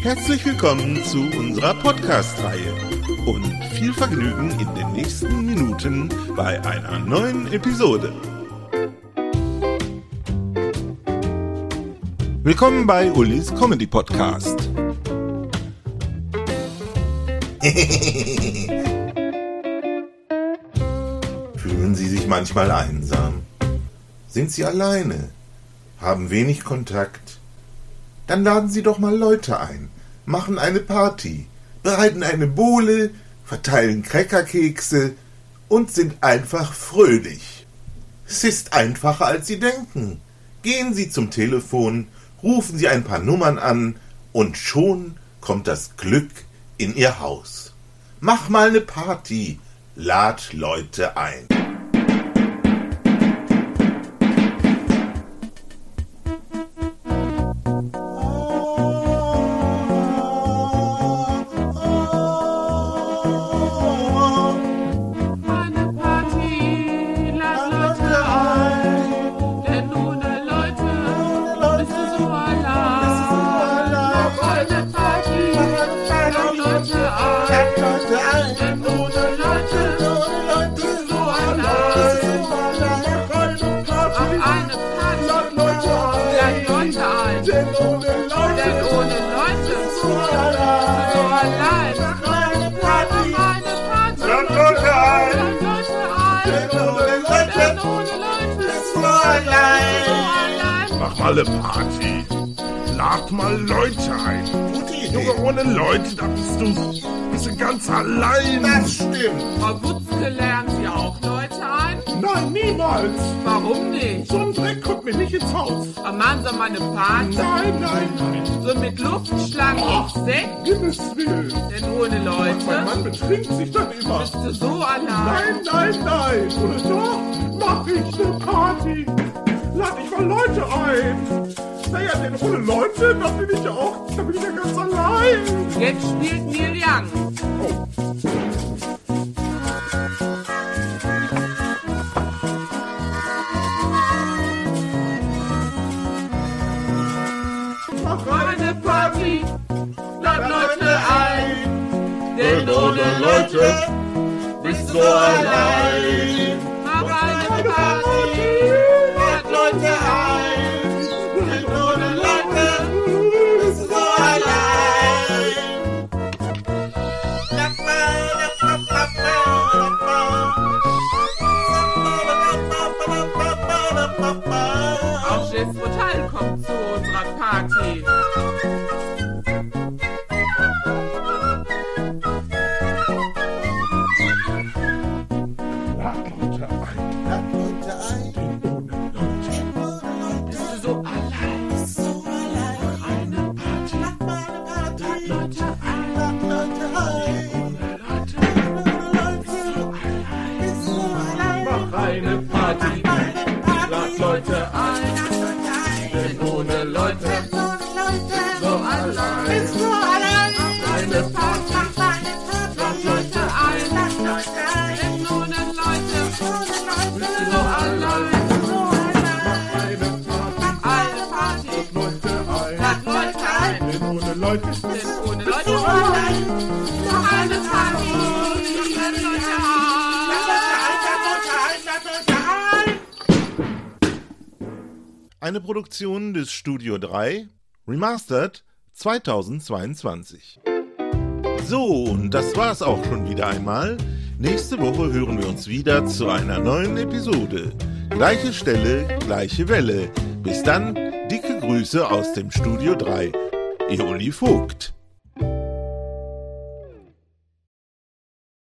Herzlich willkommen zu unserer Podcast-Reihe und viel Vergnügen in den nächsten Minuten bei einer neuen Episode. Willkommen bei Ulis Comedy Podcast. Fühlen Sie sich manchmal einsam? Sind Sie alleine? Haben wenig Kontakt? Dann laden Sie doch mal Leute ein, machen eine Party, bereiten eine Bohle, verteilen Crackerkekse und sind einfach fröhlich. Es ist einfacher, als Sie denken. Gehen Sie zum Telefon, rufen Sie ein paar Nummern an und schon kommt das Glück in Ihr Haus. Mach mal eine Party, lad Leute ein. Mach mal eine Party. Lad mal Leute ein. Gute Idee. Junge, ohne Leute, da bist du, bist du ganz allein. Das stimmt. Frau Wutzke lernen Sie auch Leute ein? Nein, niemals. Warum nicht? So ins Haus. Am machen Sie mal eine Party. Nein, nein, nein. So mit Luftschlangen und Sekt, Himmels Willen. denn ohne Mein Leute Mann betrinkt sich dann immer. bist du so allein. Nein, nein, nein. Oder doch? Mach ich eine Party. Lad ich mal Leute ein. Naja, denn ohne Leute, da bin ich ja auch, da bin ich ja ganz allein. Jetzt spielt Neil Young. Mach Eine Party, lad Leute ein, denn ohne Leute bist du allein. Jess Hotel kommt zu unserer Party. Lad Leute ein. Lad Leute ein. Denn ohne Leute Bist du so allein? eine Party. Lad Leute ein. Mach Leute Denn ohne Leute. Lad Leute ein. Eine Produktion des Studio 3, Remastered 2022. So, und das war's auch schon wieder einmal. Nächste Woche hören wir uns wieder zu einer neuen Episode. Gleiche Stelle, gleiche Welle. Bis dann, dicke Grüße aus dem Studio 3. Ihr Uli Vogt.